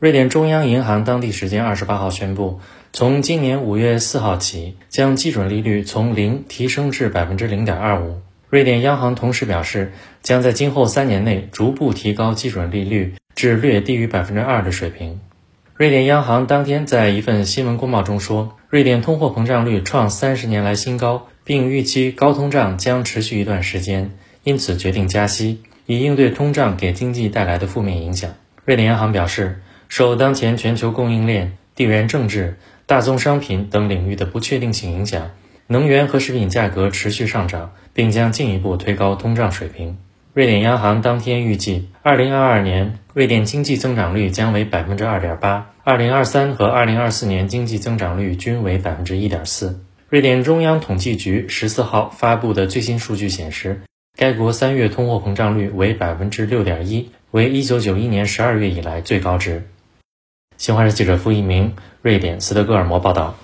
瑞典中央银行当地时间二十八号宣布，从今年五月四号起，将基准利率从零提升至百分之零点二五。瑞典央行同时表示，将在今后三年内逐步提高基准利率至略低于百分之二的水平。瑞典央行当天在一份新闻公报中说，瑞典通货膨胀率创三十年来新高，并预期高通胀将持续一段时间，因此决定加息，以应对通胀给经济带来的负面影响。瑞典央行表示。受当前全球供应链、地缘政治、大宗商品等领域的不确定性影响，能源和食品价格持续上涨，并将进一步推高通胀水平。瑞典央行当天预计，2022年瑞典经济增长率将为 2.8%，2023 和2024年经济增长率均为1.4%。瑞典中央统计局十四号发布的最新数据显示，该国三月通货膨胀率为6.1%，为1991年12月以来最高值。新华社记者付一鸣，瑞典斯德哥尔摩报道。